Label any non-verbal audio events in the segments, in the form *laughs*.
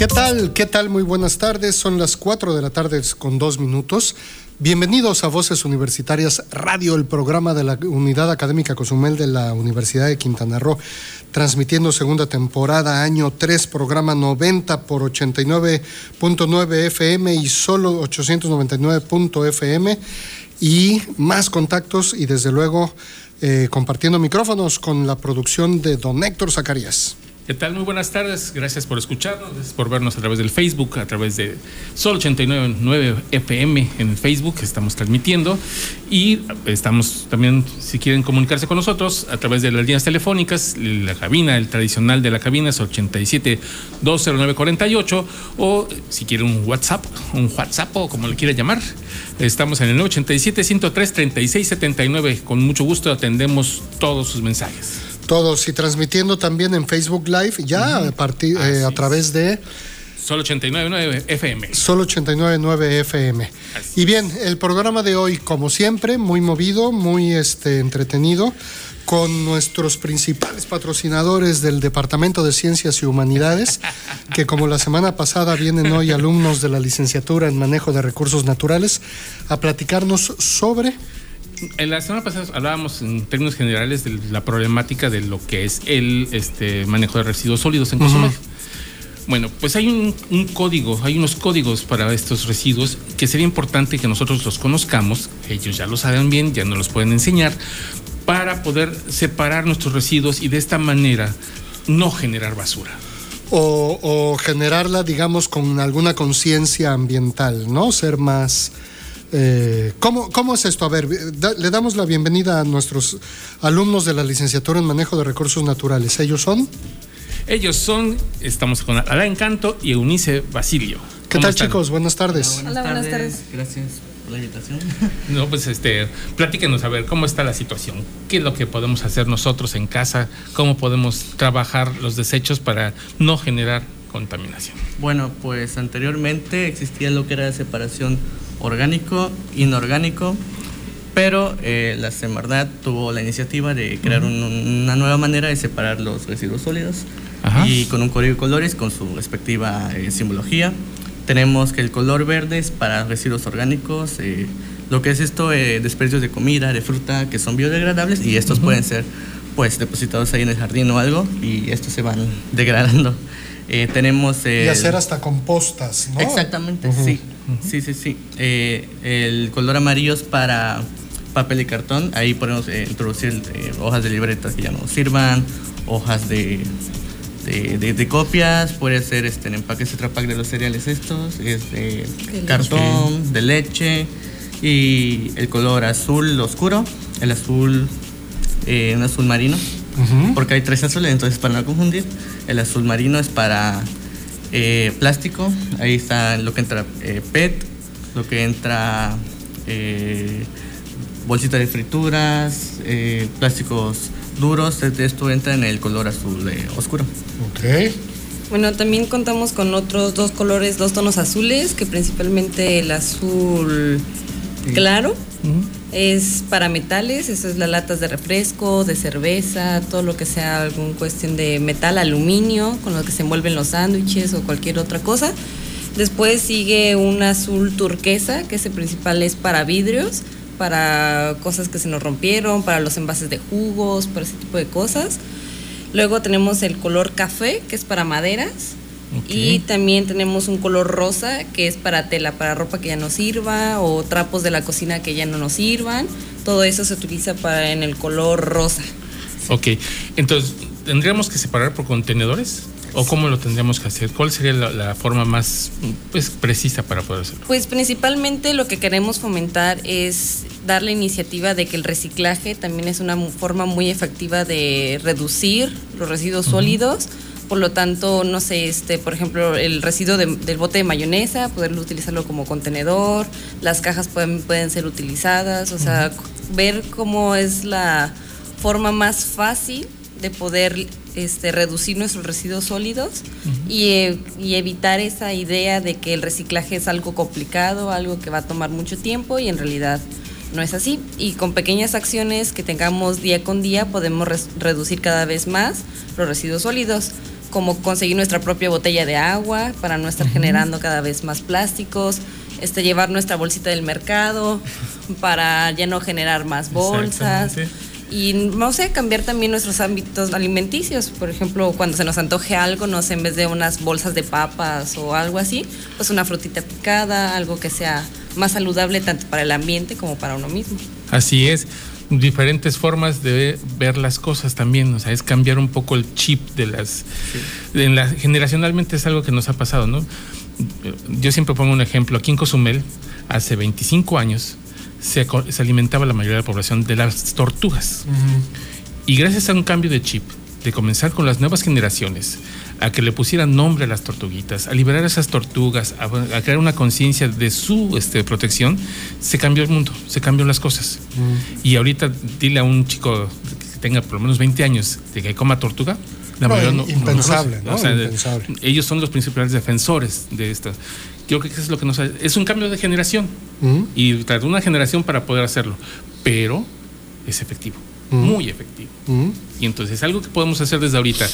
¿Qué tal? ¿Qué tal? Muy buenas tardes. Son las 4 de la tarde con dos minutos. Bienvenidos a Voces Universitarias Radio, el programa de la Unidad Académica Cozumel de la Universidad de Quintana Roo, transmitiendo segunda temporada, año 3, programa 90 por 89.9 FM y solo 899.fm y más contactos y desde luego eh, compartiendo micrófonos con la producción de don Héctor Zacarías. ¿Qué tal? Muy buenas tardes. Gracias por escucharnos, gracias por vernos a través del Facebook, a través de Sol 899 FM en el Facebook, estamos transmitiendo. Y estamos también, si quieren comunicarse con nosotros, a través de las líneas telefónicas, la cabina, el tradicional de la cabina es 87 209 48 o si quieren un WhatsApp, un WhatsApp o como le quiera llamar, estamos en el 87 103 36 79. Con mucho gusto atendemos todos sus mensajes todos y transmitiendo también en Facebook Live ya a, partir, eh, a través de Solo 89.9 FM. Solo 89.9 FM. Y bien, el programa de hoy, como siempre, muy movido, muy este, entretenido, con nuestros principales patrocinadores del Departamento de Ciencias y Humanidades, *laughs* que como la semana pasada vienen hoy alumnos de la licenciatura en Manejo de Recursos Naturales a platicarnos sobre en la semana pasada hablábamos en términos generales de la problemática de lo que es el este, manejo de residuos sólidos en Cozumel. Bueno, pues hay un, código, hay unos códigos para estos residuos que sería importante que nosotros los conozcamos, ellos ya lo saben bien, ya nos los pueden enseñar, para poder separar nuestros residuos y de esta manera no generar basura. O, o generarla, digamos, con alguna conciencia ambiental, ¿no? Ser más eh, ¿cómo, ¿Cómo es esto? A ver, le damos la bienvenida a nuestros alumnos de la licenciatura en manejo de recursos naturales. ¿Ellos son? Ellos son, estamos con Alain Encanto y Eunice Basilio. ¿Qué tal chicos? Buenas tardes. Hola, buenas, tardes. Gracias por la invitación. *laughs* No, pues este, platíquenos a ver cómo está la situación. ¿Qué es lo que podemos hacer nosotros en casa? ¿Cómo podemos trabajar los desechos para no generar contaminación? Bueno, pues anteriormente existía lo que era la separación orgánico, inorgánico, pero eh, la Semarnat tuvo la iniciativa de crear una nueva manera de separar los residuos sólidos y con un código de colores con su respectiva eh, simbología. Tenemos que el color verde es para residuos orgánicos, eh, lo que es esto, desperdicios de comida, de fruta que son biodegradables y estos pueden ser pues depositados ahí en el jardín o algo y estos se van *laughs* degradando. tenemos... y hacer hasta compostas, ¿no? Exactamente, sí. Sí, sí, sí. Eh, el color amarillo es para papel y cartón. Ahí podemos eh, introducir eh, hojas de libretas que ya no sirvan, hojas de, de, copias, puede ser este, en empaques Pack de los cereales estos, es de cartón, de leche y el color azul oscuro, el azul, un azul marino, porque hay tres azules, entonces para no confundir, el azul marino es para eh, plástico, ahí está lo que entra eh, PET, lo que entra eh, bolsita de frituras, eh, plásticos duros, esto entra en el color azul oscuro. Ok. Bueno, también contamos con otros dos colores, dos tonos azules, que principalmente el azul claro. Es para metales, eso es las latas de refresco, de cerveza, todo lo que sea algún cuestión de metal, aluminio, con lo que se envuelven los sándwiches o cualquier otra cosa. Después sigue un azul turquesa, que ese principal es para vidrios, para cosas que se nos rompieron, para los envases de jugos, para ese tipo de cosas. Luego tenemos el color café, que es para maderas. Y también tenemos un color rosa que es para tela, para ropa que ya no sirva o trapos de la cocina que ya no nos sirvan. Todo eso se utiliza para en el color rosa. Ok, entonces, ¿tendríamos que separar por contenedores? ¿O cómo lo tendríamos que hacer? ¿Cuál sería la, forma más pues, precisa para poder hacerlo? Pues principalmente lo que queremos fomentar es dar la iniciativa de que el reciclaje también es una forma muy efectiva de reducir los residuos sólidos Por lo tanto, no sé, este, por ejemplo, el residuo de- del bote de mayonesa, poderlo utilizarlo como contenedor, las cajas pueden, pueden ser utilizadas, o sea, ver cómo es la forma más fácil de poder este, reducir nuestros residuos sólidos y, e- y evitar esa idea de que el reciclaje es algo complicado, algo que va a tomar mucho tiempo y en realidad no es así. Y con pequeñas acciones que tengamos día con día podemos reducir cada vez más los residuos sólidos, como conseguir nuestra propia botella de agua para no estar generando cada vez más plásticos, este, llevar nuestra bolsita del mercado para ya no generar más bolsas. Y no sé, cambiar también nuestros ámbitos alimenticios. Por ejemplo, cuando se nos antoje algo, no sé, en vez de unas bolsas de papas o algo así, pues una frutita picada, algo que sea más saludable tanto para el ambiente como para uno mismo. Así es. Diferentes formas de ver las cosas también, o sea, es cambiar un poco el chip de las... en la- generacionalmente es algo que nos ha pasado, ¿no? Yo siempre pongo un ejemplo. Aquí en Cozumel, hace 25 años, se, se alimentaba la mayoría de la población de las tortugas. Y gracias a un cambio de chip, de comenzar con las nuevas generaciones, a que le pusieran nombre a las tortuguitas, a liberar a esas tortugas, a, a crear una conciencia de su este, protección, se cambió el mundo, se cambió las cosas. Y ahorita dile a un chico que tenga por lo menos 20 años de que coma tortuga, la No, mayoría no, impensable, no ¿no? o sea, de- Impensable. ellos son los principales defensores de esto. Yo creo que eso es lo que nos ha- es un cambio de generación Ujú. y tardó una generación para poder hacerlo, pero es efectivo, muy efectivo. Y entonces es algo que podemos hacer desde ahorita.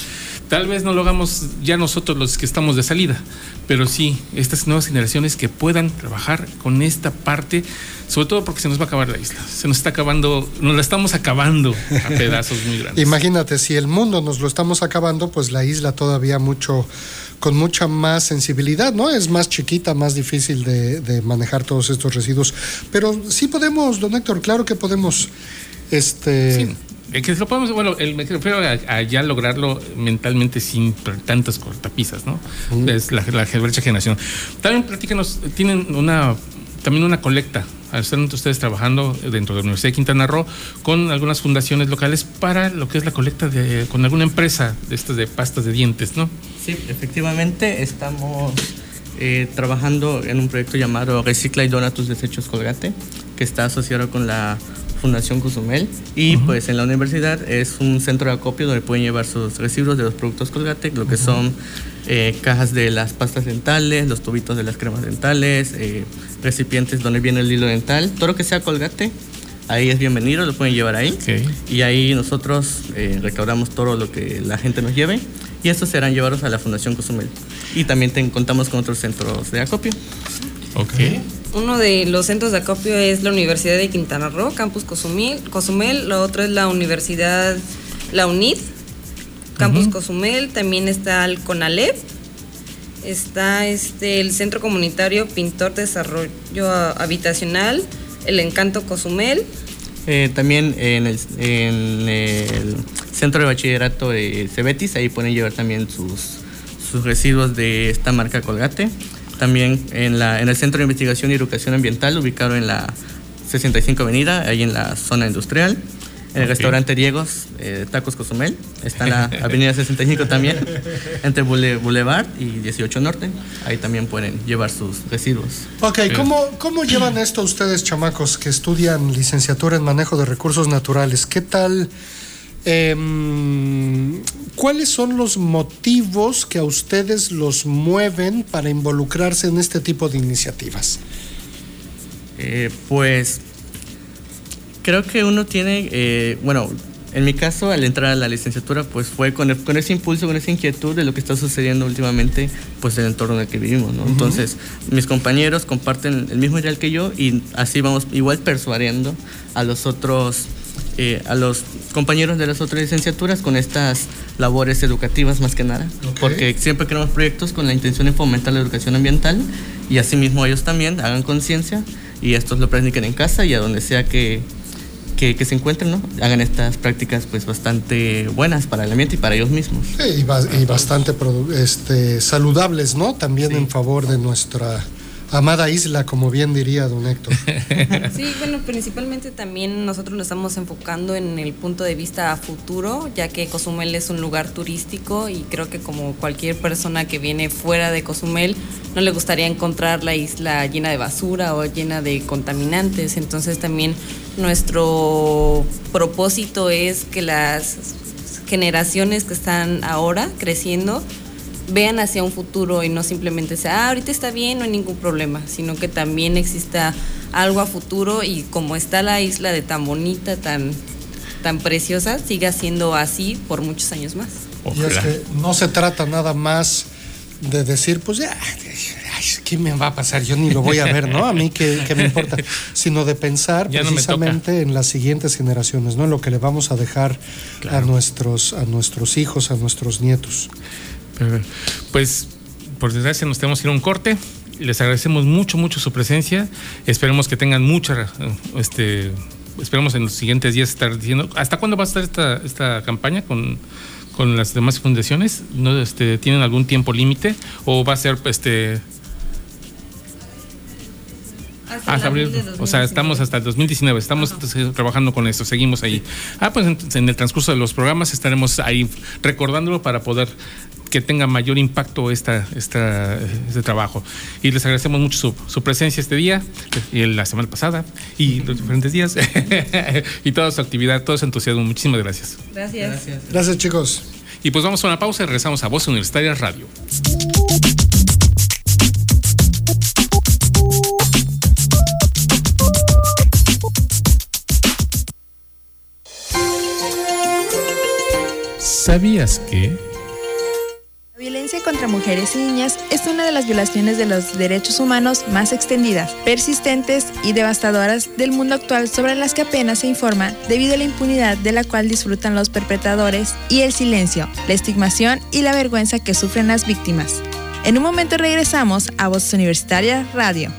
Tal vez no lo hagamos ya nosotros los que estamos de salida, pero sí estas nuevas generaciones que puedan trabajar con esta parte, sobre todo porque se nos va a acabar la isla. Se nos está acabando, nos la estamos acabando a *laughs* pedazos muy grandes. Imagínate, si el mundo nos lo estamos acabando, pues la isla todavía mucho, con mucha más sensibilidad, ¿no? Es más chiquita, más difícil de, de manejar todos estos residuos. Pero sí podemos, don Héctor, claro que podemos. Este. Sí, eh, que lo podemos, bueno, el, me refiero a, a ya lograrlo mentalmente sin tantas cortapisas, ¿no? Es la, la brecha generación. También platícanos, tienen una, también una colecta, están ustedes trabajando dentro de la Universidad de Quintana Roo con algunas fundaciones locales para lo que es la colecta de, con alguna empresa de estas de pastas de dientes, ¿no? Sí, efectivamente estamos eh, trabajando en un proyecto llamado Recicla y Dona tus desechos Colgate, que está asociado con la Fundación Cozumel y pues en la universidad es un centro de acopio donde pueden llevar sus residuos de los productos Colgate, lo que son eh, cajas de las pastas dentales, los tubitos de las cremas dentales, eh, recipientes donde viene el hilo dental, todo lo que sea Colgate. Ahí es bienvenido, lo pueden llevar ahí. Ok. Y ahí nosotros eh, recaudamos todo lo que la gente nos lleve y estos serán llevados a la Fundación Cozumel. Y también ten- contamos con otros centros de acopio. Ok. Uno de los centros de acopio es la Universidad de Quintana Roo, Campus Cozumel. Cozumel. Lo otro es la Universidad, la UNID, Campus Cozumel. También está el CONALEP. Está este, el Centro Comunitario Pintor Desarrollo Habitacional, el Encanto Cozumel. Eh, también en el, en el centro de bachillerato de Cebetis, ahí pueden llevar también sus, sus residuos de esta marca Colgate. También en, la, en el Centro de Investigación y Educación Ambiental, ubicado en la 65 Avenida, ahí en la zona industrial. En el restaurante Diegos, eh, Tacos Cozumel, está en la *laughs* Avenida 65 también, entre Boule- Boulevard y 18 Norte. Ahí también pueden llevar sus residuos. Ok, ¿cómo, ¿cómo llevan esto ustedes, chamacos, que estudian licenciatura en manejo de recursos naturales? ¿Qué tal? Em, ¿Cuáles son los motivos que a ustedes los mueven para involucrarse en este tipo de iniciativas? Eh, pues creo que uno tiene, eh, bueno, en mi caso al entrar a la licenciatura pues fue con, el- con ese impulso, con esa inquietud de lo que está sucediendo últimamente pues en el entorno en el que vivimos, ¿no? Entonces mis compañeros comparten el mismo ideal que yo y así vamos igual persuadiendo a los otros, eh, a los compañeros de las otras licenciaturas con estas labores educativas más que nada, Ok. porque siempre creamos proyectos con la intención de fomentar la educación ambiental y asimismo ellos también hagan conciencia y estos lo practiquen en casa y a donde sea que, que, que se encuentren, ¿no? Hagan estas prácticas pues bastante buenas para el ambiente y para ellos mismos. Sí, y, ba- y bastante este, saludables, ¿no? También en favor de nuestra amada isla, como bien diría don Héctor. *laughs* Sí, bueno, principalmente también nosotros nos estamos enfocando en el punto de vista a futuro, ya que Cozumel es un lugar turístico y creo que como cualquier persona que viene fuera de Cozumel, no le gustaría encontrar la isla llena de basura o llena de contaminantes. Entonces también nuestro propósito es que las generaciones que están ahora creciendo vean hacia un futuro y no simplemente sea, ah, ahorita está bien, no hay ningún problema, sino que también exista algo a futuro y como está la isla de tan bonita, tan, tan preciosa, siga siendo así por muchos años más. Y es que no se trata nada más de decir, pues ya, ay, ¿qué me va a pasar? Yo ni lo voy a ver, ¿no? A mí qué, qué me importa, *laughs* sino de pensar Ya no me precisamente en las siguientes generaciones, ¿no? En lo que le vamos a dejar a nuestros, a nuestros hijos, a nuestros nietos. Pues, por desgracia, nos tenemos que ir a un corte. Les agradecemos mucho, mucho su presencia. Esperemos que tengan mucha, este, esperemos en los siguientes días estar diciendo, ¿hasta cuándo va a estar esta, esta campaña con, con las demás fundaciones? ¿No, este, ¿Tienen algún tiempo límite? ¿O va a ser, este, hasta abril? O sea, estamos hasta el 2019, estamos trabajando con esto, seguimos ahí. Ah, pues en el transcurso de los programas estaremos ahí recordándolo para poder que tenga mayor impacto esta, esta, este trabajo. Y les agradecemos mucho su, su presencia este día y la semana pasada y los diferentes días *laughs* y toda su actividad, todo su entusiasmo. Muchísimas gracias. Gracias. Gracias. Gracias, chicos. Y pues vamos a una pausa y regresamos a Voz Universitaria Radio. ¿Sabías que? Contra mujeres y niñas es una de las violaciones de los derechos humanos más extendidas, persistentes y devastadoras del mundo actual sobre las que apenas se informa debido a la impunidad de la cual disfrutan los perpetradores y el silencio, la estigmación y la vergüenza que sufren las víctimas. En un momento regresamos a Voz Universitaria Radio.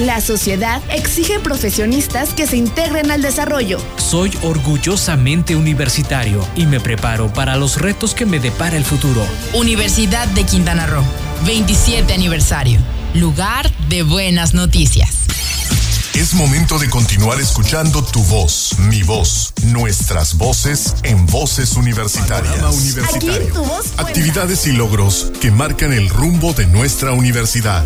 La sociedad exige profesionistas que se integren al desarrollo. Soy orgullosamente universitario y me preparo para los retos que me depara el futuro. Universidad de Quintana Roo, 27 aniversario. Lugar de buenas noticias. Es momento de continuar escuchando tu voz, mi voz, nuestras voces en voces universitarias. Panorama universitario. Aquí tu voz. Actividades y logros que marcan el rumbo de nuestra universidad.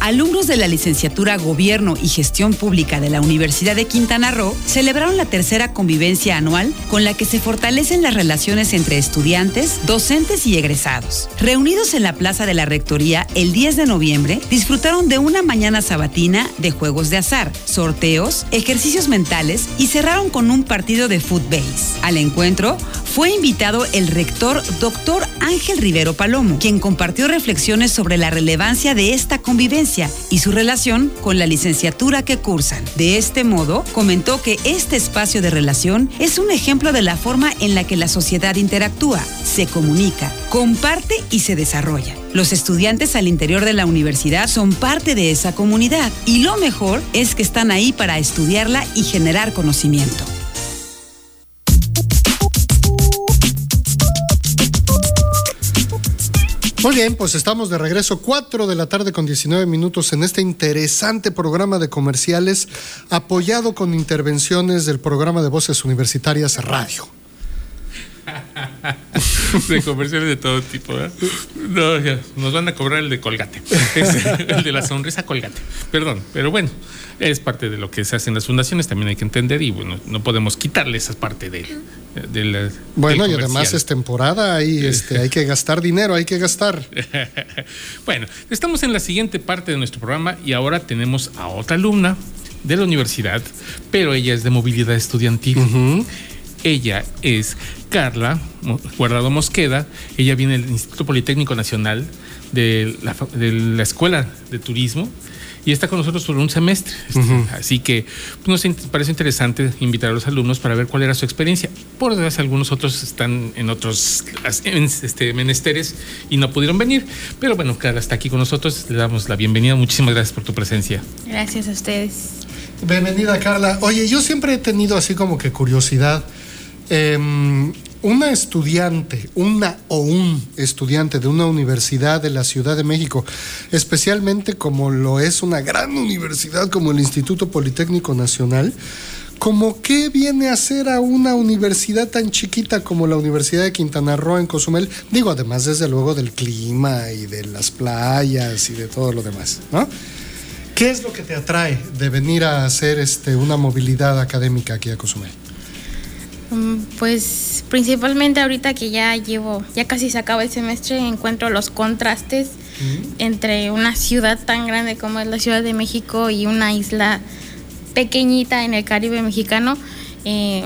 Alumnos de la licenciatura Gobierno y Gestión Pública de la Universidad de Quintana Roo celebraron la tercera convivencia anual con la que se fortalecen las relaciones entre estudiantes, docentes y egresados. Reunidos en la Plaza de la Rectoría el 10 de noviembre, disfrutaron de una mañana sabatina de juegos de azar, sorteos, ejercicios mentales y cerraron con un partido de footbase. Al encuentro fue invitado el rector doctor Ángel Rivero Palomo, quien compartió reflexiones sobre la relevancia de esta convivencia y su relación con la licenciatura que cursan. De este modo, comentó que este espacio de relación es un ejemplo de la forma en la que la sociedad interactúa, se comunica, comparte y se desarrolla. Los estudiantes al interior de la universidad son parte de esa comunidad y lo mejor es que están ahí para estudiarla y generar conocimiento. Muy bien, pues estamos de regreso, 4 de la tarde con 19 minutos en este interesante programa de comerciales apoyado con intervenciones del programa de Voces Universitarias Radio. *laughs* de comerciales de todo tipo. No, ya, nos van a cobrar el de Colgate, el de la sonrisa Colgate. Perdón, pero bueno, es parte de lo que se hace en las fundaciones, también hay que entender y bueno, no podemos quitarle esa parte de, de la- Bueno, del y además es temporada y este, hay que gastar dinero, hay que gastar. *laughs* bueno, estamos en la siguiente parte de nuestro programa y ahora tenemos a otra alumna de la universidad, pero ella es de movilidad estudiantil. Ella es Carla Guardado Mosqueda. Ella viene del Instituto Politécnico Nacional de la, fa- de la Escuela de Turismo y está con nosotros por un semestre. Este, Así que pues, nos parece interesante invitar a los alumnos para ver cuál era su experiencia. Por desgracia, algunos otros están en otros en, este, menesteres y no pudieron venir. Pero bueno, Carla está aquí con nosotros. Le damos la bienvenida. Muchísimas gracias por tu presencia. Gracias a ustedes. Bienvenida, Carla. Oye, yo siempre he tenido así como que curiosidad. Em, una estudiante, una o un estudiante de una universidad de la Ciudad de México, especialmente como lo es una gran universidad como el Instituto Politécnico Nacional, ¿Cómo qué viene a hacer a una universidad tan chiquita como la Universidad de Quintana Roo en Cozumel? Digo, además desde luego del clima y de las playas y de todo lo demás, ¿no? ¿Qué es lo que te atrae de venir a hacer este, una movilidad académica aquí a Cozumel? Mm, pues principalmente ahorita que ya llevo, ya casi se acaba el semestre, encuentro los contrastes entre una ciudad tan grande como es la Ciudad de México y una isla pequeñita en el Caribe mexicano. Eh,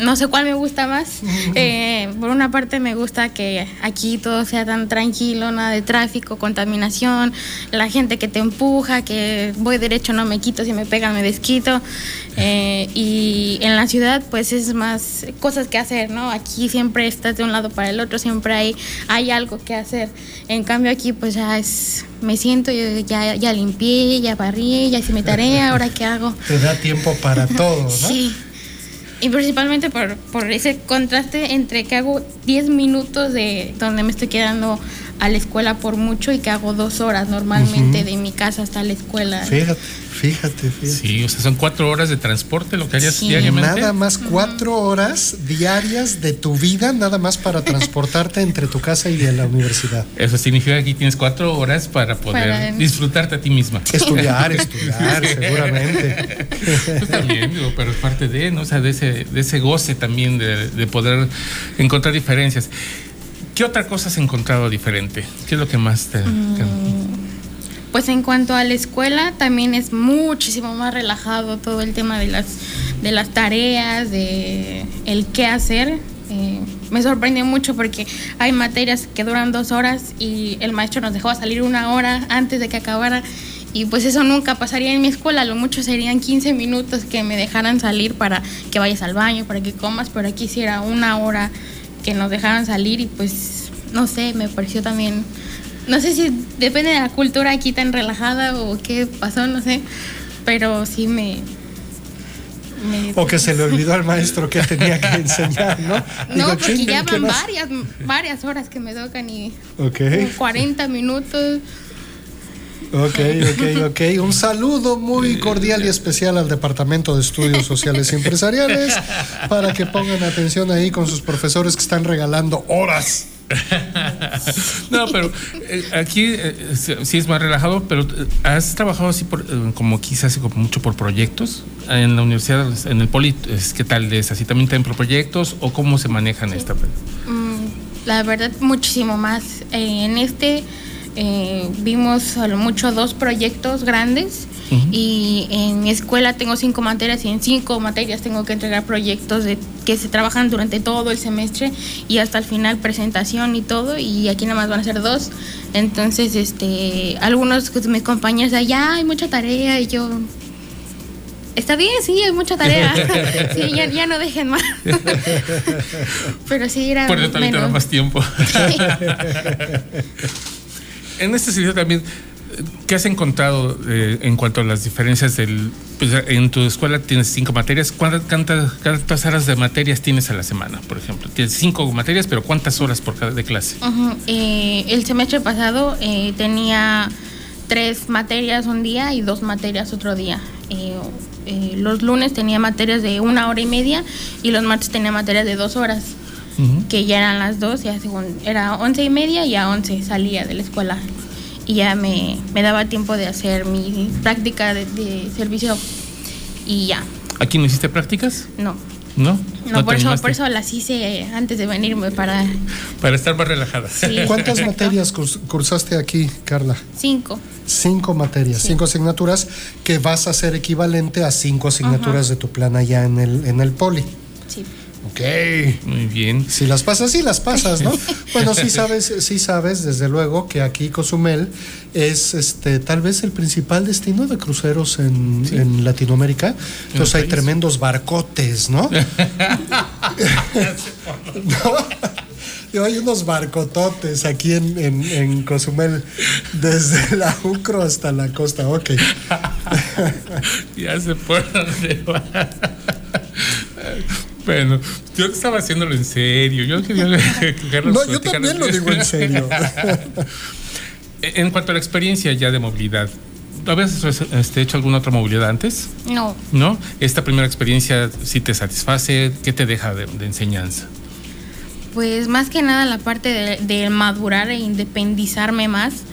no sé cuál me gusta más. Eh, por una parte me gusta que aquí todo sea tan tranquilo, nada de tráfico, contaminación, la gente que te empuja, que voy derecho, no me quito, si me pegan me desquito. Eh, y en la ciudad pues es más cosas que hacer, ¿no? Aquí siempre estás de un lado para el otro, siempre hay, hay algo que hacer. En cambio aquí pues ya es, me siento, ya, ya limpié, ya barrí, ya hice mi tarea, ahora qué hago. Te da tiempo para todo, ¿no? Sí. Y principalmente por, por ese contraste entre que hago 10 minutos de donde me estoy quedando a la escuela por mucho y que hago dos horas normalmente de mi casa hasta la escuela. Fíjate, fíjate, fíjate. Sí, o sea, son cuatro horas de transporte lo que harías diariamente. Nada más cuatro horas diarias de tu vida, nada más para transportarte entre tu casa y la universidad. Eso significa que aquí tienes cuatro horas para poder disfrutarte a ti misma. Estudiar, *laughs* estudiar, seguramente. Pues también, digo, pero es parte de, ¿no? O sea, de ese, de ese goce también de, de poder encontrar diferencias. ¿Qué otra cosa has encontrado diferente? ¿Qué es lo que más te... Pues en cuanto a la escuela, también es muchísimo más relajado todo el tema de las, de las tareas, de el qué hacer. Eh, me sorprendió mucho porque hay materias que duran dos horas y el maestro nos dejó salir una hora antes de que acabara. Y pues eso nunca pasaría en mi escuela, lo mucho serían 15 minutos que me dejaran salir para que vayas al baño, para que comas, pero aquí sí era una hora que nos dejaran salir y pues no sé, me pareció también, no sé si depende de la cultura aquí tan relajada o qué pasó, no sé, pero sí me... o que se le *laughs* olvidó al maestro que tenía que enseñar, ¿no? No, porque ya van varias, varias horas que me tocan y 40 minutos. Ok, ok, ok. Un saludo muy cordial y especial al Departamento de Estudios Sociales y Empresariales para que pongan atención ahí con sus profesores que están regalando horas. no, pero eh, aquí eh, sí es más relajado, pero eh, has trabajado así por, como quizás como mucho por proyectos en la universidad, en el Poli, ¿qué tal es? ¿Así también tienen por proyectos o cómo se manejan esta? Mm, la verdad, muchísimo más. en este eh, vimos a lo mucho dos proyectos grandes y en mi escuela tengo cinco materias y en cinco materias tengo que entregar proyectos de, que se trabajan durante todo el semestre y hasta el final presentación y todo y aquí nada más van a ser dos. Entonces, este, algunos de mis compañeros de allá hay mucha tarea y yo Está bien, sí, hay mucha tarea. *laughs* sí, ya, no dejen más. *laughs* Pero sí era. Por eso también más tiempo. *laughs* en este sentido también, ¿qué has encontrado eh, en cuanto a las diferencias del... Pues, en tu escuela tienes cinco materias, ¿cuántas, horas de materias tienes a la semana, por ejemplo? Tienes cinco materias, pero ¿cuántas horas por cada de clase? Eh, el semestre pasado eh, tenía tres materias un día y dos materias otro día. los lunes tenía materias de una hora y media y los martes tenía materias de dos horas que ya eran las dos, ya según, era once y media y a once salía de la escuela. Y ya me, me daba tiempo de hacer mi práctica de, servicio y ya. ¿Aquí no hiciste prácticas? No. ¿No? No, por, eso, por eso las hice antes de venirme para... Para estar más relajada. ¿Cuántas *laughs* materias cursaste aquí, Carla? Cinco. Cinco materias, cinco asignaturas que vas a hacer equivalente a cinco asignaturas de tu plan allá en el, en el poli. Sí. Ok. Muy bien. Si las pasas, sí las pasas, ¿no? *laughs* bueno, sí sabes, sí sabes, desde luego, que aquí Cozumel es este tal vez el principal destino de cruceros en, Latinoamérica. Entonces hay tremendos barcotes, ¿no? *laughs* *laughs* ¿No? hay unos barcototes aquí en, en, Cozumel, desde la Ucro hasta la costa. Ok. ya se fueron Bueno, yo estaba haciéndolo en serio. Yo quería *laughs* No, yo también lo digo en serio. *laughs* en cuanto a la experiencia ya de movilidad, ¿habías este, hecho alguna otra movilidad antes? No. ¿No? ¿Esta primera experiencia sí te satisface? ¿Qué te deja de, enseñanza? Pues más que nada la parte de, de, madurar e independizarme más,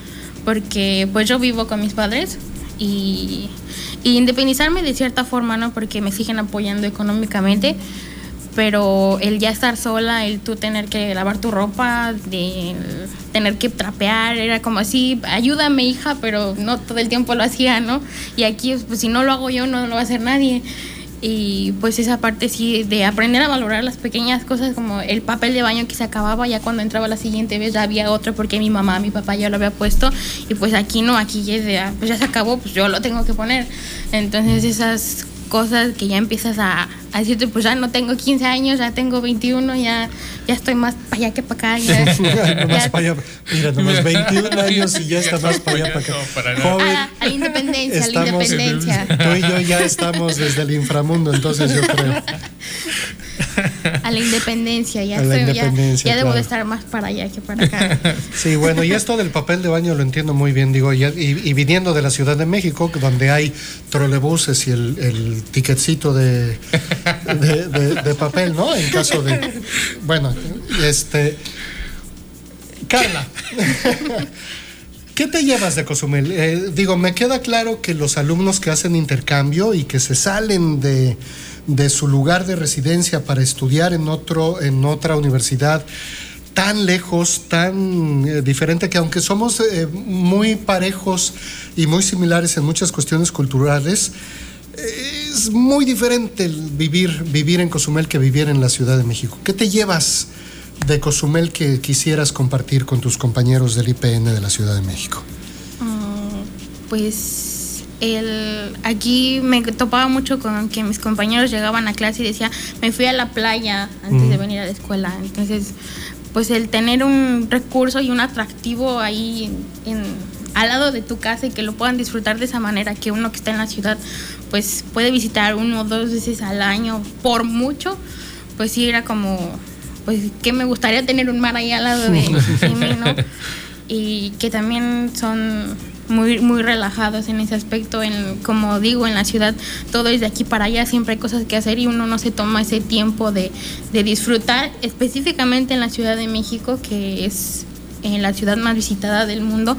porque pues yo vivo con mis padres y, y independizarme de cierta forma, ¿no? Porque me siguen apoyando económicamente pero el ya estar sola, el tú tener que lavar tu ropa, de tener que trapear, era como así, ayúdame hija, pero no todo el tiempo lo hacía, ¿no? Y aquí, pues si no lo hago yo, no lo va a hacer nadie. Y pues esa parte sí, de aprender a valorar las pequeñas cosas, como el papel de baño que se acababa, ya cuando entraba la siguiente vez ya había otro porque mi mamá, mi papá ya lo había puesto, y pues aquí no, aquí ya, pues ya se acabó, pues yo lo tengo que poner. Entonces esas cosas que ya empiezas a, a, decirte, pues ya no tengo 15 años, ya tengo 21, ya, ya estoy más para allá que para acá. Ya, *laughs* ya, para allá, mira, nomás 21 años y ya está más para allá para acá. Joven, a, a, la independencia, a la independencia. Tú y yo ya estamos desde el inframundo, entonces yo creo. *laughs* A la independencia, ya, ya, debo de estar más para allá que para acá. *laughs* Sí, bueno, y esto del papel de baño lo entiendo muy bien, digo, y, y, viniendo de la Ciudad de México, donde hay trolebuses y el, el ticketcito de, de, papel, ¿no? En caso de. Bueno, este. Carla. *laughs* ¿Qué te llevas de Cozumel? Eh, digo, me queda claro que los alumnos que hacen intercambio y que se salen de, de su lugar de residencia para estudiar en, otro, en otra universidad tan lejos, tan eh, diferente, que aunque somos eh, muy parejos y muy similares en muchas cuestiones culturales, es muy diferente vivir, vivir en Cozumel que vivir en la Ciudad de México. ¿Qué te llevas de Cozumel que quisieras compartir con tus compañeros del IPN de la Ciudad de México? Mm, pues el, aquí me topaba mucho con que mis compañeros llegaban a clase y decía, me fui a la playa antes de venir a la escuela. Entonces, pues el tener un recurso y un atractivo ahí en, al lado de tu casa y que lo puedan disfrutar de esa manera, que uno que está en la ciudad, pues puede visitar uno o dos veces al año, por mucho, pues sí era como, pues que me gustaría tener un mar ahí al lado de, mí, ¿no? *laughs* Y que también son muy, muy relajados en ese aspecto. En, como digo, en la ciudad todo es de aquí para allá, siempre hay cosas que hacer y uno no se toma ese tiempo de, de disfrutar, específicamente en la Ciudad de México, que es eh, la ciudad más visitada del mundo.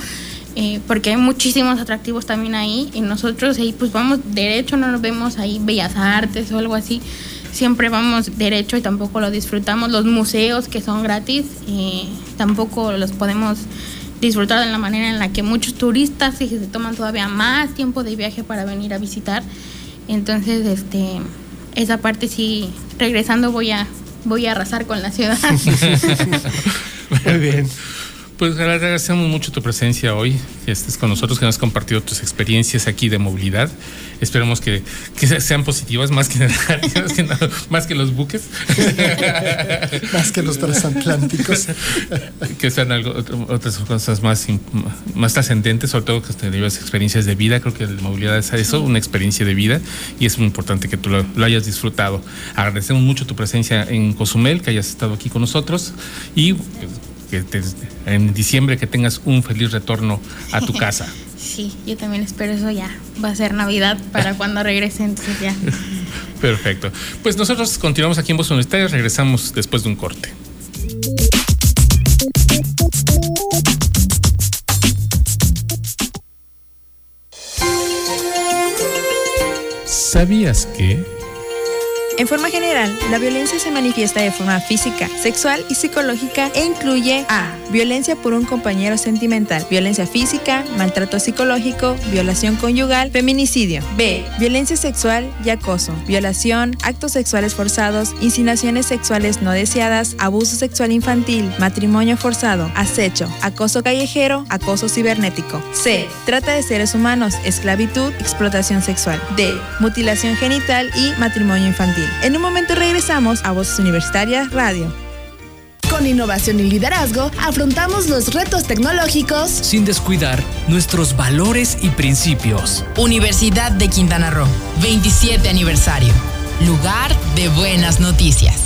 Eh, porque hay muchísimos atractivos también ahí y nosotros ahí pues vamos derecho, no nos vemos ahí bellas artes o algo así, siempre vamos derecho y tampoco lo disfrutamos. Los museos que son gratis eh, tampoco los podemos disfrutar de la manera en la que muchos turistas se toman todavía más tiempo de viaje para venir a visitar. Entonces, este, esa parte sí, regresando voy a, voy a arrasar con la ciudad. *laughs* Muy bien. Pues agradecemos mucho tu presencia hoy, que estés con nosotros, que nos has compartido tus experiencias aquí de movilidad. Esperemos que, sean positivas más que, *laughs* más que los buques. *laughs* más que los transatlánticos. *laughs* que sean algo, otras cosas más, más trascendentes, sobre todo que tengas experiencias de vida. Creo que la movilidad es eso, una experiencia de vida, y es muy importante que tú lo, lo hayas disfrutado. Agradecemos mucho tu presencia en Cozumel, que hayas estado aquí con nosotros y que en diciembre que tengas un feliz retorno a tu casa. Sí, yo también espero eso ya. Va a ser Navidad para *laughs* cuando regrese, entonces ya. Perfecto. Pues nosotros continuamos aquí en Voz Universitaria, regresamos después de un corte. ¿Sabías que... En forma general, la violencia se manifiesta de forma física, sexual y psicológica e incluye a. Violencia por un compañero sentimental, violencia física, maltrato psicológico, violación conyugal, feminicidio. B. Violencia sexual y acoso, violación, actos sexuales forzados, insinuaciones sexuales no deseadas, abuso sexual infantil, matrimonio forzado, acecho, acoso callejero, acoso cibernético. C. Trata de seres humanos, esclavitud, explotación sexual. D. Mutilación genital y matrimonio infantil. En un momento regresamos a Voces Universitarias Radio. Con innovación y liderazgo afrontamos los retos tecnológicos sin descuidar nuestros valores y principios. Universidad de Quintana Roo, 27 aniversario. lugar de buenas noticias.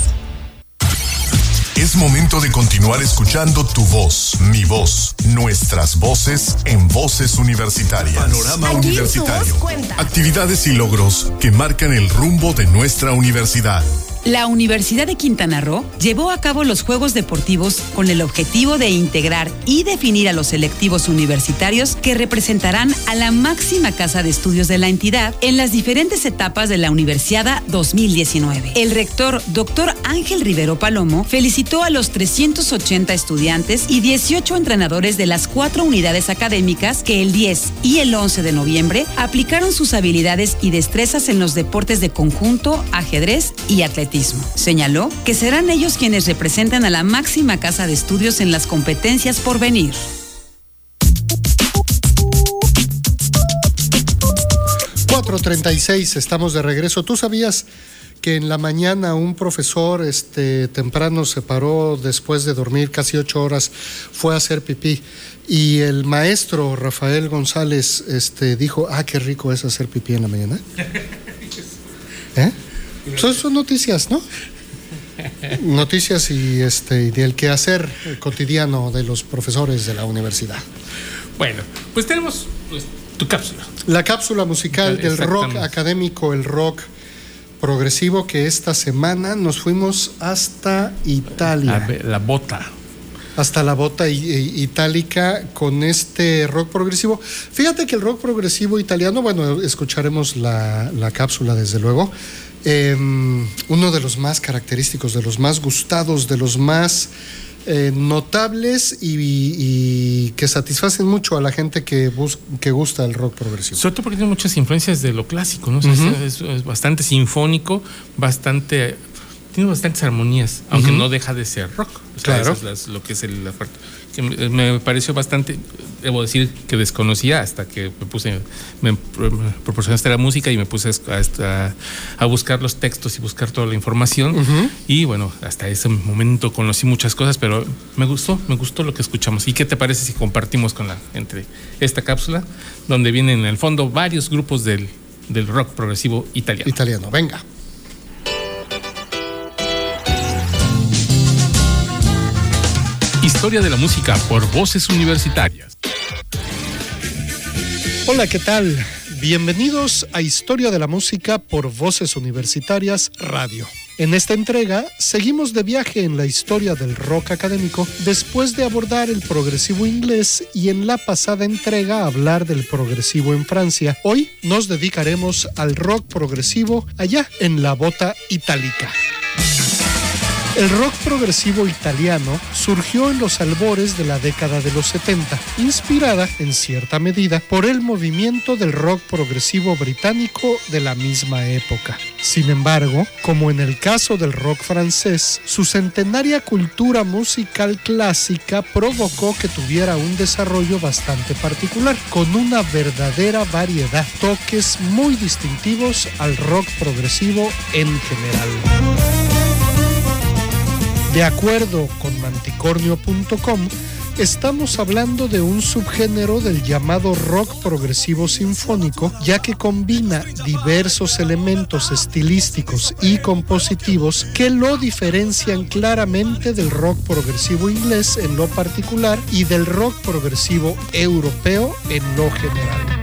Es momento de continuar escuchando tu voz, mi voz, nuestras voces en voces universitarias. Panorama Aquí universitario. Actividades y logros que marcan el rumbo de nuestra universidad. La Universidad de Quintana Roo llevó a cabo los Juegos Deportivos con el objetivo de integrar y definir a los selectivos universitarios que representarán a la máxima casa de estudios de la entidad en las diferentes etapas de la Universiada 2019. El rector, doctor Ángel Rivero Palomo, felicitó a los 380 estudiantes y 18 entrenadores de las cuatro unidades académicas que el 10 y el 11 de noviembre aplicaron sus habilidades y destrezas en los deportes de conjunto, ajedrez y atletismo. Señaló que serán ellos quienes representan a la máxima casa de estudios en las competencias por venir. seis estamos de regreso. ¿Tú sabías que en la mañana un profesor este, temprano se paró después de dormir casi ocho horas, fue a hacer pipí y el maestro Rafael González este, dijo, ah, qué rico es hacer pipí en la mañana? *laughs* ¿Eh? Son, son noticias, ¿no? Noticias y este y del quehacer cotidiano de los profesores de la universidad. Bueno, pues tenemos pues, tu cápsula. La cápsula musical del rock académico, el rock progresivo, que esta semana nos fuimos hasta Italia. Ver, la bota. hasta la bota itálica con este rock progresivo. Fíjate que el rock progresivo italiano, bueno, escucharemos la, la cápsula desde luego, eh, uno de los más característicos, de los más gustados, de los más eh, notables y, y que satisfacen mucho a la gente que, bus- que gusta el rock progresivo. Sobre todo porque tiene muchas influencias de lo clásico, ¿no? O sea, Ujú. es, es bastante sinfónico, bastante. Tiene bastantes armonías, aunque Ujú. no deja de ser rock. O sea, Claro. eso es las- lo que es el, la parte. Que me, me pareció bastante. Debo decir que desconocía hasta que me puse. Me, me proporcionaste la música y me puse a, a- a buscar los textos y buscar toda la información. Ujú. Y bueno, hasta ese momento conocí muchas cosas, pero me gustó, me gustó lo que escuchamos. ¿Y qué te parece si compartimos con la entre esta cápsula, donde vienen en el fondo varios grupos del, del rock progresivo italiano? Italiano, venga. Historia de la música por voces universitarias. Hola, ¿qué tal? Bienvenidos a Historia de la Música por Voces Universitarias Radio. En esta entrega seguimos de viaje en la historia del rock académico después de abordar el progresivo inglés y en la pasada entrega hablar del progresivo en Francia. Hoy nos dedicaremos al rock progresivo allá en la bota itálica. El rock progresivo italiano surgió en los albores de la década de los 70, inspirada, en cierta medida, por el movimiento del rock progresivo británico de la misma época. Sin embargo, como en el caso del rock francés, su centenaria cultura musical clásica provocó que tuviera un desarrollo bastante particular, con una verdadera variedad, toques muy distintivos al rock progresivo en general. De acuerdo con manticornio.com, estamos hablando de un subgénero del llamado rock progresivo sinfónico, ya que combina diversos elementos estilísticos y compositivos que lo diferencian claramente del rock progresivo inglés en lo particular y del rock progresivo europeo en lo general.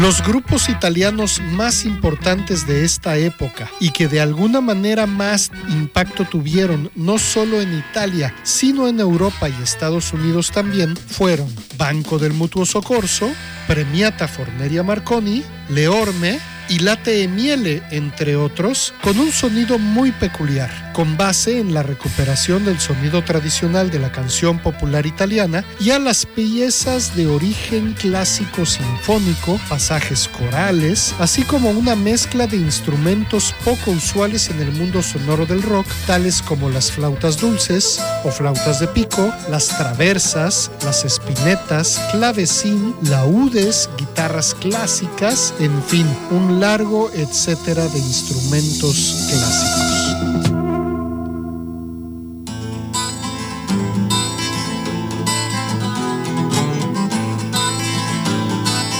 Los grupos italianos más importantes de esta época y que de alguna manera más impacto tuvieron no solo en Italia, sino en Europa y Estados Unidos también, fueron Banco del Mutuo Soccorso, Premiata Forneria Marconi, Leorme y Late Miele, entre otros, con un sonido muy peculiar, con base en la recuperación del sonido tradicional de la canción popular italiana y a las piezas de origen clásico sinfónico, pasajes corales, así como una mezcla de instrumentos poco usuales en el mundo sonoro del rock, tales como las flautas dulces o flautas de pico, las traversas, las espinetas, clavecín, laúdes, guitarras clásicas, en fin, un largo etcétera de instrumentos clásicos.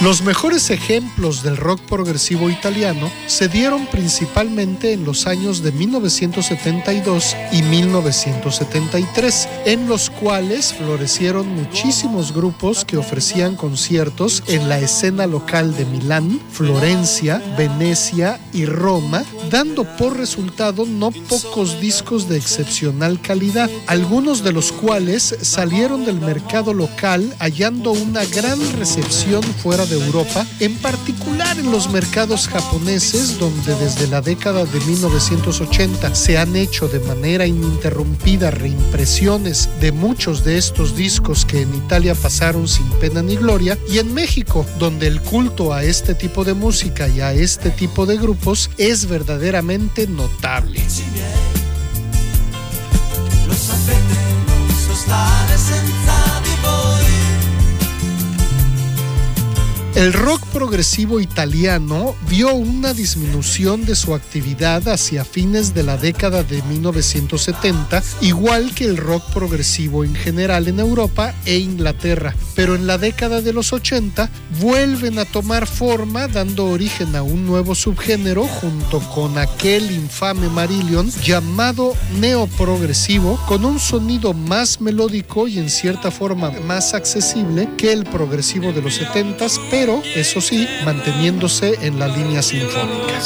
Los mejores ejemplos del rock progresivo italiano se dieron principalmente en los años de 1972 y 1973, en los cuales florecieron muchísimos grupos que ofrecían conciertos en la escena local de Milán, Florencia, Venecia y Roma, dando por resultado no pocos discos de excepcional calidad, algunos de los cuales salieron del mercado local hallando una gran recepción fuera de Europa, en particular en los mercados japoneses, donde desde la década de 1980 se han hecho de manera ininterrumpida reimpresiones de muchos de estos discos que en Italia pasaron sin pena ni gloria, y en México, donde el culto a este tipo de música y a este tipo de grupos es verdaderamente notable. El rock progresivo italiano vio una disminución de su actividad hacia fines de la década de 1970, igual que el rock progresivo en general en Europa e Inglaterra. Pero en la década de los 80 vuelven a tomar forma, dando origen a un nuevo subgénero junto con aquel infame Marillion llamado neoprogresivo, con un sonido más melódico y en cierta forma más accesible que el progresivo de los 70s, pero eso sí, manteniéndose en la línea sinfónica.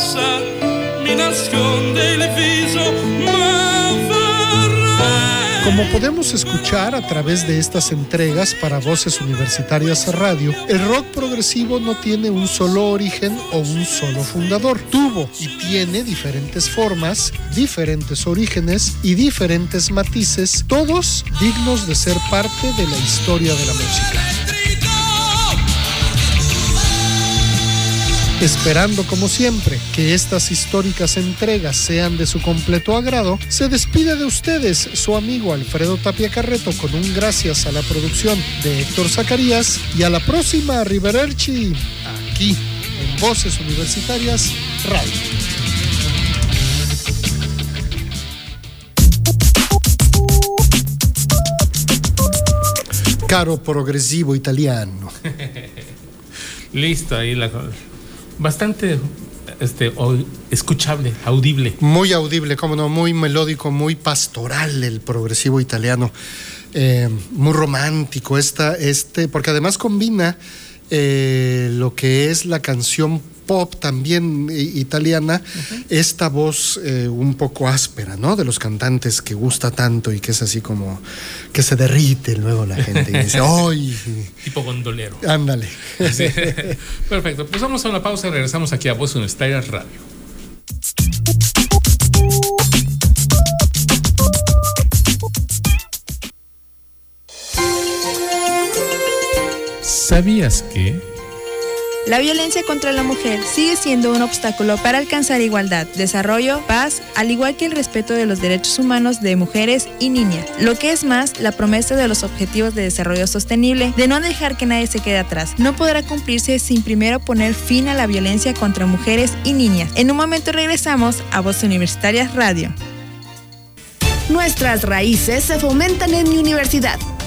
Como podemos escuchar a través de estas entregas para Voces Universitarias Radio, el rock progresivo no tiene un solo origen o un solo fundador. Tuvo y tiene diferentes formas, diferentes orígenes y diferentes matices, todos dignos de ser parte de la historia de la música. Esperando como siempre que estas históricas entregas sean de su completo agrado, se despide de ustedes su amigo Alfredo Tapia Carreto con un gracias a la producción de Héctor Zacarías y a la próxima Rivererchi aquí en Voces Universitarias Radio. Caro progresivo italiano. *laughs* Listo, ahí la bastante este, escuchable, audible. Muy audible, como no, muy melódico, muy pastoral el progresivo italiano. Eh, muy romántico, esta, este, porque además combina eh, lo que es la canción pop también italiana, esta voz eh, un poco áspera, ¿no? De los cantantes que gusta tanto y que es así como que se derrite luego la gente y dice, *laughs* ¡ay! Tipo gondolero. Ándale. *laughs* Perfecto, pues vamos a una pausa y regresamos aquí a Voz Universitarias Radio. ¿Sabías que... La violencia contra la mujer sigue siendo un obstáculo para alcanzar igualdad, desarrollo, paz, al igual que el respeto de los derechos humanos de mujeres y niñas. Lo que es más, la promesa de los Objetivos de Desarrollo Sostenible de no dejar que nadie se quede atrás no podrá cumplirse sin primero poner fin a la violencia contra mujeres y niñas. En un momento regresamos a Voz Universitarias Radio. Nuestras raíces se fomentan en mi universidad.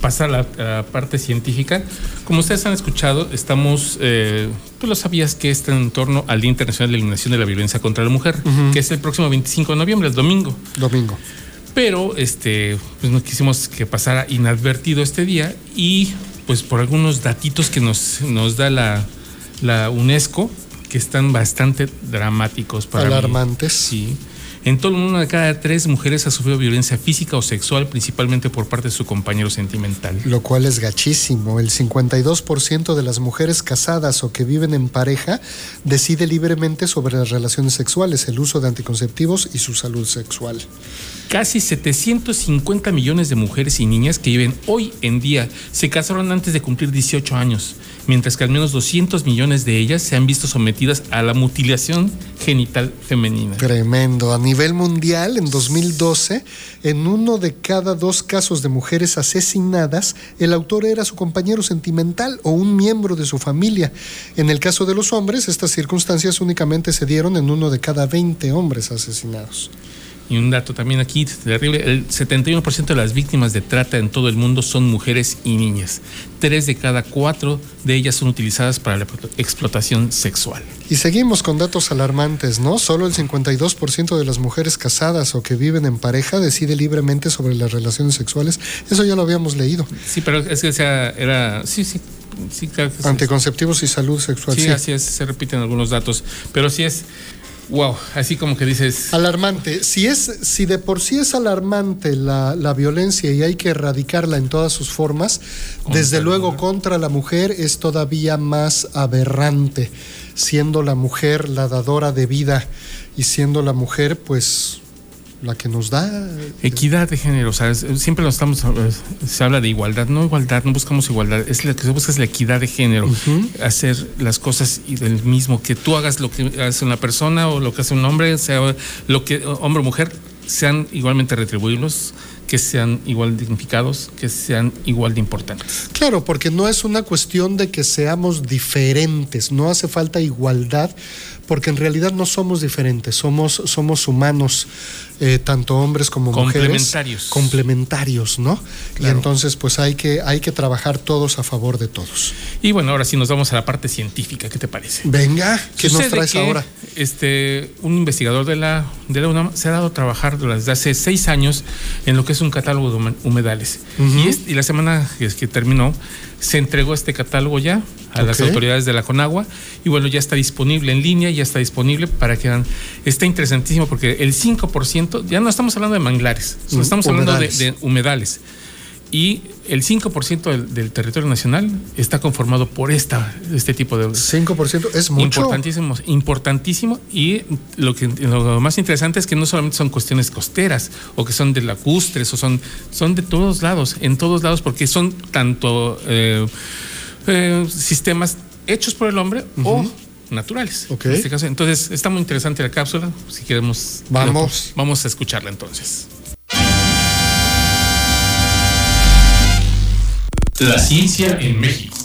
Pasa a la, parte científica. Como ustedes han escuchado, estamos, eh, tú lo sabías que está en torno al Día Internacional de Eliminación de la Violencia contra la Mujer, que es el próximo 25 de noviembre, el domingo. Domingo. Pero este, pues no quisimos que pasara inadvertido este día y pues por algunos datitos que nos, nos da la, la UNESCO, que están bastante dramáticos para Alarmantes. Sí. En todo el mundo, de cada tres mujeres ha sufrido violencia física o sexual, principalmente por parte de su compañero sentimental. Lo cual es gachísimo. El 52% de las mujeres casadas o que viven en pareja decide libremente sobre las relaciones sexuales, el uso de anticonceptivos y su salud sexual. Casi 750 millones de mujeres y niñas que viven hoy en día se casaron antes de cumplir 18 años, mientras que al menos 200 millones de ellas se han visto sometidas a la mutilación genital femenina. Tremendo. A nivel mundial, en 2012, en uno de cada dos casos de mujeres asesinadas, el autor era su compañero sentimental o un miembro de su familia. En el caso de los hombres, estas circunstancias únicamente se dieron en uno de cada 20 hombres asesinados. Y un dato también aquí terrible, el 71% de las víctimas de trata en todo el mundo son mujeres y niñas. Tres de cada cuatro de ellas son utilizadas para la explotación sexual. Y seguimos con datos alarmantes, ¿no? Solo el 52% de las mujeres casadas o que viven en pareja decide libremente sobre las relaciones sexuales. Eso ya lo habíamos leído. Sí, pero es que sea, era, sí, sí, sí, claro que Anticonceptivos y salud sexual. Sí, así es, se repiten algunos datos, pero sí es Wow, así como que dices. Alarmante. Si es, si de por sí es alarmante la, la violencia y hay que erradicarla en todas sus formas, desde luego contra la mujer es todavía más aberrante, siendo la mujer la dadora de vida y siendo la mujer, pues la que nos da. Equidad de género, o sea, siempre nos estamos, se habla de igualdad, no igualdad, no buscamos igualdad, es lo que se busca es la equidad de género, hacer las cosas y del mismo, que tú hagas lo que hace una persona o lo que hace un hombre, sea lo que hombre o mujer, sean igualmente retribuidos que sean igual dignificados, que sean igual de importantes. Claro, porque no es una cuestión de que seamos diferentes, no hace falta igualdad, porque en realidad no somos diferentes, somos, somos humanos, eh, tanto hombres como mujeres. Complementarios. Complementarios, ¿no? Y entonces pues hay que, hay que trabajar todos a favor de todos. Y bueno, ahora sí nos vamos a la parte científica, ¿qué te parece? Venga, ¿qué nos traes que, ahora? Este, un investigador de la, de la UNAM se ha dado a trabajar desde hace seis años en lo que es un catálogo de humedales. y, y, la semana que, que terminó, se entregó este catálogo ya a las autoridades de la Conagua y bueno, ya está disponible en línea, ya está disponible para que está interesantísimo porque el 5%, ya no estamos hablando de manglares, estamos hablando de, humedales. Y el 5% del, del, territorio nacional está conformado por esta, este tipo de... 5% es mucho. Importantísimo, importantísimo. Y lo, que, lo más interesante es que no solamente son cuestiones costeras o que son de lacustres o son, son de todos lados, en todos lados, porque son tanto... Eh, eh, sistemas hechos por el hombre o naturales. En este caso. Entonces, está muy interesante la cápsula. Si queremos, vamos, vamos a escucharla entonces. La ciencia en México.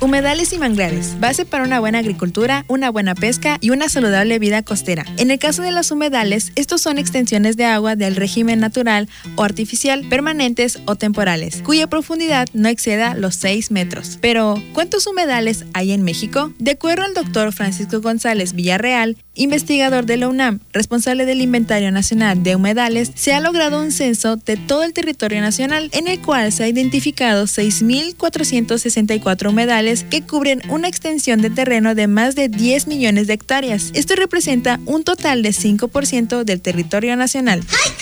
Humedales y manglares, base para una buena agricultura, una buena pesca y una saludable vida costera. En el caso de los humedales, estos son extensiones de agua del régimen natural o artificial, permanentes o temporales, cuya profundidad no exceda los 6 metros. Pero, ¿cuántos humedales hay en México? De acuerdo al doctor Francisco González Villarreal, investigador de la UNAM, responsable del Inventario Nacional de Humedales, se ha logrado un censo de todo el territorio nacional, en el cual se ha identificado 6.464 humedales que cubren una extensión de terreno de más de 10 millones de hectáreas. Esto representa un total de 5% del territorio nacional. ¡Ay!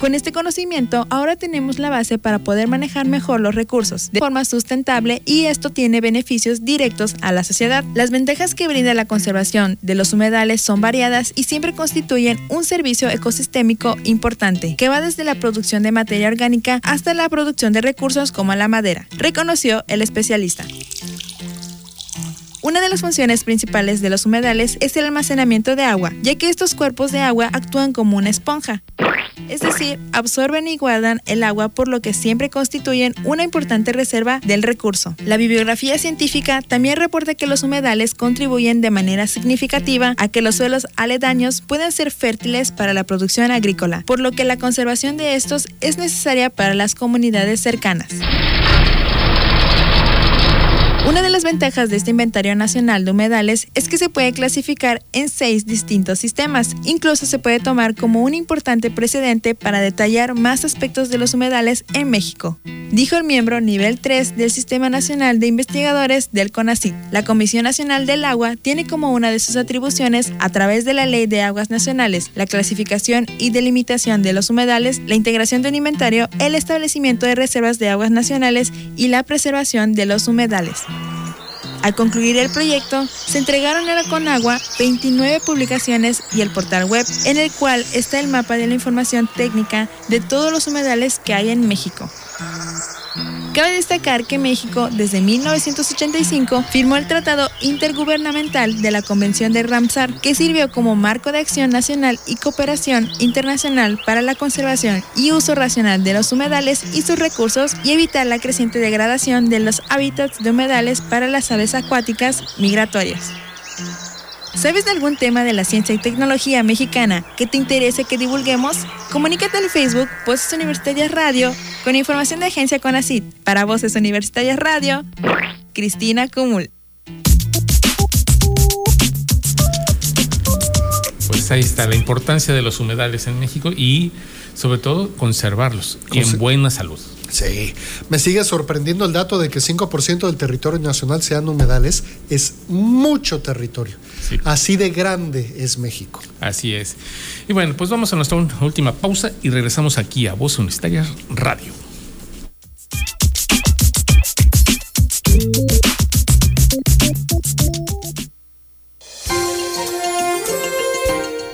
Con este conocimiento, ahora tenemos la base para poder manejar mejor los recursos de forma sustentable y esto tiene beneficios directos a la sociedad. Las ventajas que brinda la conservación de los humedales son variadas y siempre constituyen un servicio ecosistémico importante, que va desde la producción de materia orgánica hasta la producción de recursos como la madera, reconoció el especialista. Una de las funciones principales de los humedales es el almacenamiento de agua, ya que estos cuerpos de agua actúan como una esponja. Es decir, absorben y guardan el agua por lo que siempre constituyen una importante reserva del recurso. La bibliografía científica también reporta que los humedales contribuyen de manera significativa a que los suelos aledaños puedan ser fértiles para la producción agrícola, por lo que la conservación de estos es necesaria para las comunidades cercanas. Una de las ventajas de este inventario nacional de humedales es que se puede clasificar en seis distintos sistemas. Incluso se puede tomar como un importante precedente para detallar más aspectos de los humedales en México, dijo el miembro nivel 3 del Sistema Nacional de Investigadores del CONACYT. La Comisión Nacional del Agua tiene como una de sus atribuciones, a través de la Ley de Aguas Nacionales, la clasificación y delimitación de los humedales, la integración de un inventario, el establecimiento de reservas de aguas nacionales y la preservación de los humedales. Al concluir el proyecto, se entregaron a la Conagua 29 publicaciones y el portal web, en el cual está el mapa de la información técnica de todos los humedales que hay en México. Cabe destacar que México desde 1985 firmó el Tratado Intergubernamental de la Convención de Ramsar, que sirvió como marco de acción nacional y cooperación internacional para la conservación y uso racional de los humedales y sus recursos y evitar la creciente degradación de los hábitats de humedales para las aves acuáticas migratorias. ¿Sabes de algún tema de la ciencia y tecnología mexicana que te interese que divulguemos? Comunícate en Facebook Voces Universitarias Radio con información de Agencia Conacit. Para Voces Universitarias Radio, Cristina Cumul. Pues ahí está la importancia de los humedales en México y sobre todo conservarlos en buena salud. Sí, me sigue sorprendiendo el dato de que 5% del territorio nacional sean humedales. Es mucho territorio. Así de grande es México. Así es. Y bueno, pues vamos a nuestra última pausa y regresamos aquí a Voz Universitaria Radio.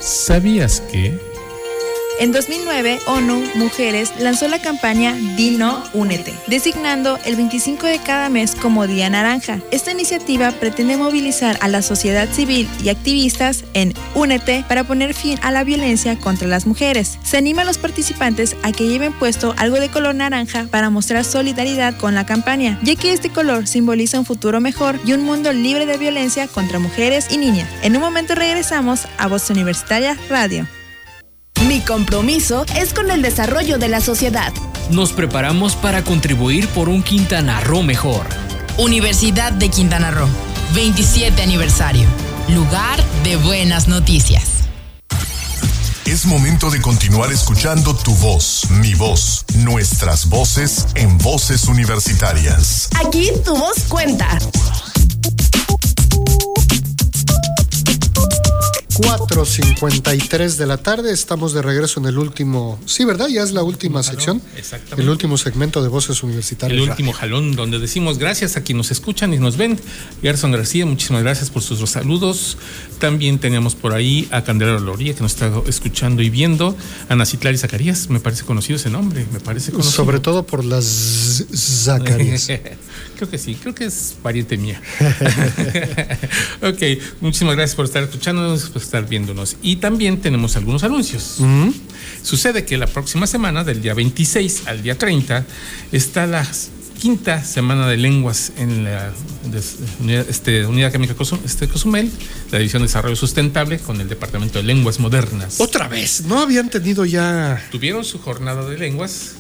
¿Sabías que... En 2009, ONU Mujeres lanzó la campaña Dino Únete, designando el 25 de cada mes como Día Naranja. Esta iniciativa pretende movilizar a la sociedad civil y activistas en Únete para poner fin a la violencia contra las mujeres. Se anima a los participantes a que lleven puesto algo de color naranja para mostrar solidaridad con la campaña, ya que este color simboliza un futuro mejor y un mundo libre de violencia contra mujeres y niñas. En un momento regresamos a Voz Universitaria Radio. Mi compromiso es con el desarrollo de la sociedad. Nos preparamos para contribuir por un Quintana Roo mejor. Universidad de Quintana Roo, 27 aniversario. Lugar de buenas noticias. Es momento de continuar escuchando tu voz, mi voz, nuestras voces en voces universitarias. Aquí tu voz cuenta. 4.53 de la tarde, estamos de regreso en el último, sí, ¿verdad? Ya es la última sección, el último segmento de Voces Universitarias. El último jalón, donde decimos gracias a quienes nos escuchan y nos ven. Gerson García, muchísimas gracias por sus saludos. También tenemos por ahí a Candela Loría, que nos está escuchando y viendo. Ana Citlari Zacarías, me parece conocido ese nombre, me parece conocido. Sobre todo por las Zacarías. *laughs* creo que sí, creo que es pariente mía. *laughs* ok, muchísimas gracias por estar escuchándonos, por estar viéndonos. Y también tenemos algunos anuncios. Sucede que la próxima semana, del día 26 al día 30, está la quinta semana de lenguas en la este, Unidad Académica este, Cozumel, la División de Desarrollo Sustentable, con el Departamento de Lenguas Modernas. Otra vez, ¿no habían tenido ya... Tuvieron su jornada de lenguas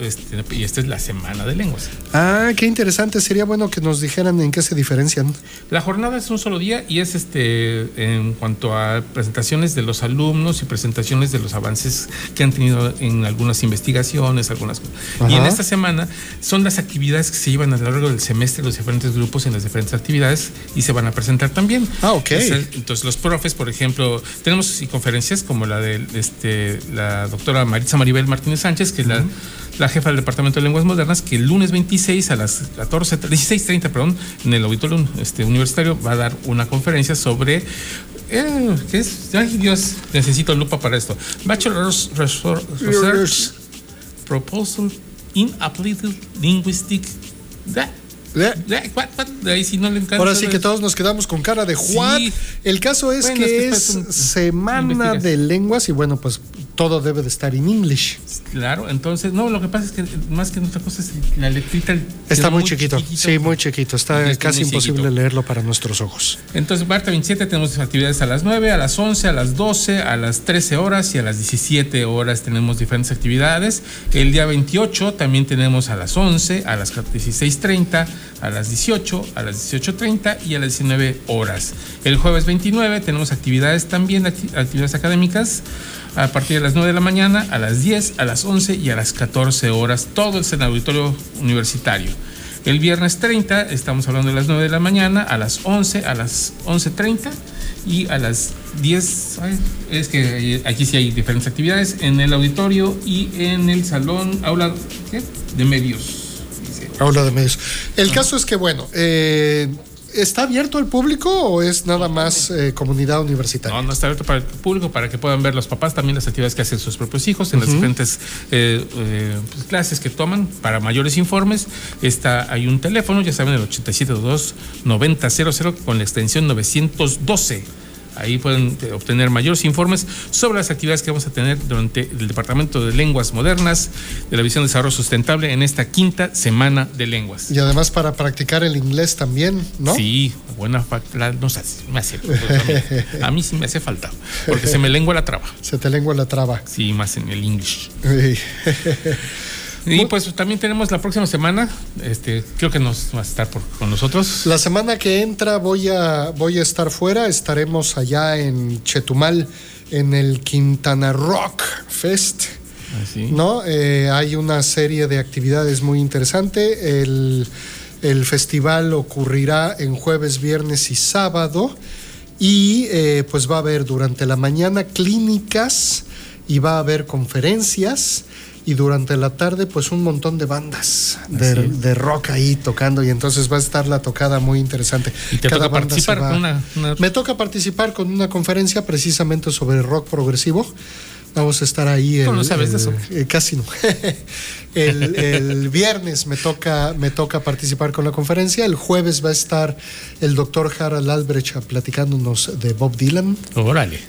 este, y esta es la semana de lenguas. Ah, qué interesante. Sería bueno que nos dijeran en qué se diferencian. La jornada es un solo día y es este en cuanto a presentaciones de los alumnos y presentaciones de los avances que han tenido en algunas investigaciones, algunas Y en esta semana son las actividades que se llevan a lo largo del semestre los diferentes grupos en las diferentes actividades y se van a presentar también. Ah, ok. Entonces, los profes, por ejemplo, tenemos conferencias como la de este, la doctora Maritza Maribel Martínez Sánchez, que es la la jefa del Departamento de Lenguas Modernas, que el lunes 26 a las 14, 16.30, perdón, en el auditorio este, universitario va a dar una conferencia sobre eh, ¿qué es? Ay, Dios, necesito lupa para esto. Bachelor's Research Proposal in Applied Linguistic. Ahora sí que todos nos quedamos con cara de Juan. El caso es que es, semana de lenguas y bueno, pues todo debe de estar en inglés. Claro, entonces, no, lo que pasa es que más que otra cosa es la letrita. Está muy, chiquito, sí, muy chiquito, está casi imposible leerlo para nuestros ojos. Entonces, Marta 27 tenemos actividades a las 9, a las 11, a las 12, a las 13 horas y a las 17 horas tenemos diferentes actividades. El día 28 también tenemos a las 11, a las 16.30, a las 18, a las 18.30 y a las 19 horas. El jueves 29 tenemos actividades también, actividades académicas a partir de las 9 de la mañana, a las 10, a las 11 y a las 14 horas. Todo es en el auditorio universitario. El viernes 30 estamos hablando de las 9 de la mañana, a las 11, a las 11.30 y a las 10. Es que aquí sí hay diferentes actividades en el auditorio y en el salón, aula de medios. Aula de medios. El caso es que, bueno, eh, ¿Está abierto al público o es nada más eh, comunidad universitaria? No, no está abierto para el público, para que puedan ver los papás también las actividades que hacen sus propios hijos en las diferentes eh, eh, pues, clases que toman. Para mayores informes, está, hay un teléfono, ya saben, el 8722 9000 con la extensión 912 Ahí pueden eh, obtener mayores informes sobre las actividades que vamos a tener durante el Departamento de Lenguas Modernas de la Visión de Desarrollo Sustentable en esta quinta semana de lenguas. Y además para practicar el inglés también, ¿no? Sí, buena no sé, me hace, pues, a, mí, sí me hace falta, porque se me lengua la traba. *laughs* Se te lengua la traba. Sí, más en el English. *laughs* Y pues también tenemos la próxima semana, este, creo que nos va a estar con nosotros. La semana que entra voy a, voy a estar fuera, estaremos allá en Chetumal, en el Quintana Rock Fest. Ah, ¿No? Eh, hay una serie de actividades muy interesantes. El, el, festival ocurrirá en jueves, viernes y sábado. Y eh, pues va a haber durante la mañana clínicas y va a haber conferencias y durante la tarde pues un montón de bandas de, rock ahí tocando y entonces va a estar la tocada muy interesante. ¿Y te toca participar con una, Me toca participar con una conferencia precisamente sobre rock progresivo. Vamos a estar ahí. El, no sabes de eso? Eh, casi no. *laughs* el, viernes me toca, me toca participar con la conferencia. El jueves va a estar el doctor Harald Albrecht platicándonos de Bob Dylan. Órale.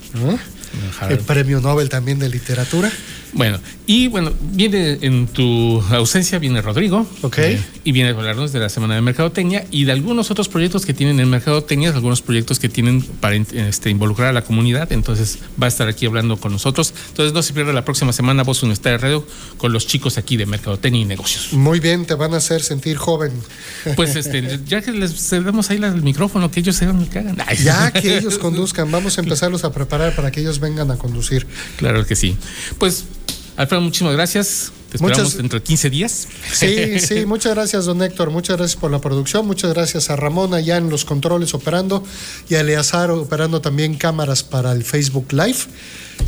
El premio Nobel también de literatura. Bueno, y bueno, viene en tu ausencia, viene Rodrigo. Ok. Eh, y viene a hablarnos de la Semana de Mercadotecnia y de algunos otros proyectos que tienen en Mercadotecnia, algunos proyectos que tienen para este, involucrar a la comunidad. Entonces va a estar aquí hablando con nosotros. Entonces no se pierda la próxima semana Voz Universitaria de Radio con los chicos aquí de Mercadotecnia y Negocios. Muy bien, te van a hacer sentir joven. Pues este, *laughs* ya que les cedemos ahí el micrófono, que ellos sean que hagan. Ya que ellos conduzcan, vamos a *laughs* empezarlos a preparar para que ellos vengan a conducir. Claro que sí. Pues Alfredo, muchísimas gracias. Te esperamos dentro de 15 días. Sí, sí, *laughs* muchas gracias, don Héctor. Muchas gracias por la producción. Muchas gracias a Ramón allá en los controles operando y a Eleazar operando también cámaras para el Facebook Live.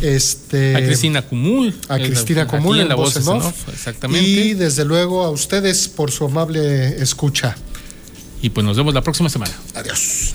Este, a Cristina Cumul. A Cristina Cumul en la voz en off, Exactamente. Y desde luego a ustedes por su amable escucha. Y pues nos vemos la próxima semana. Adiós.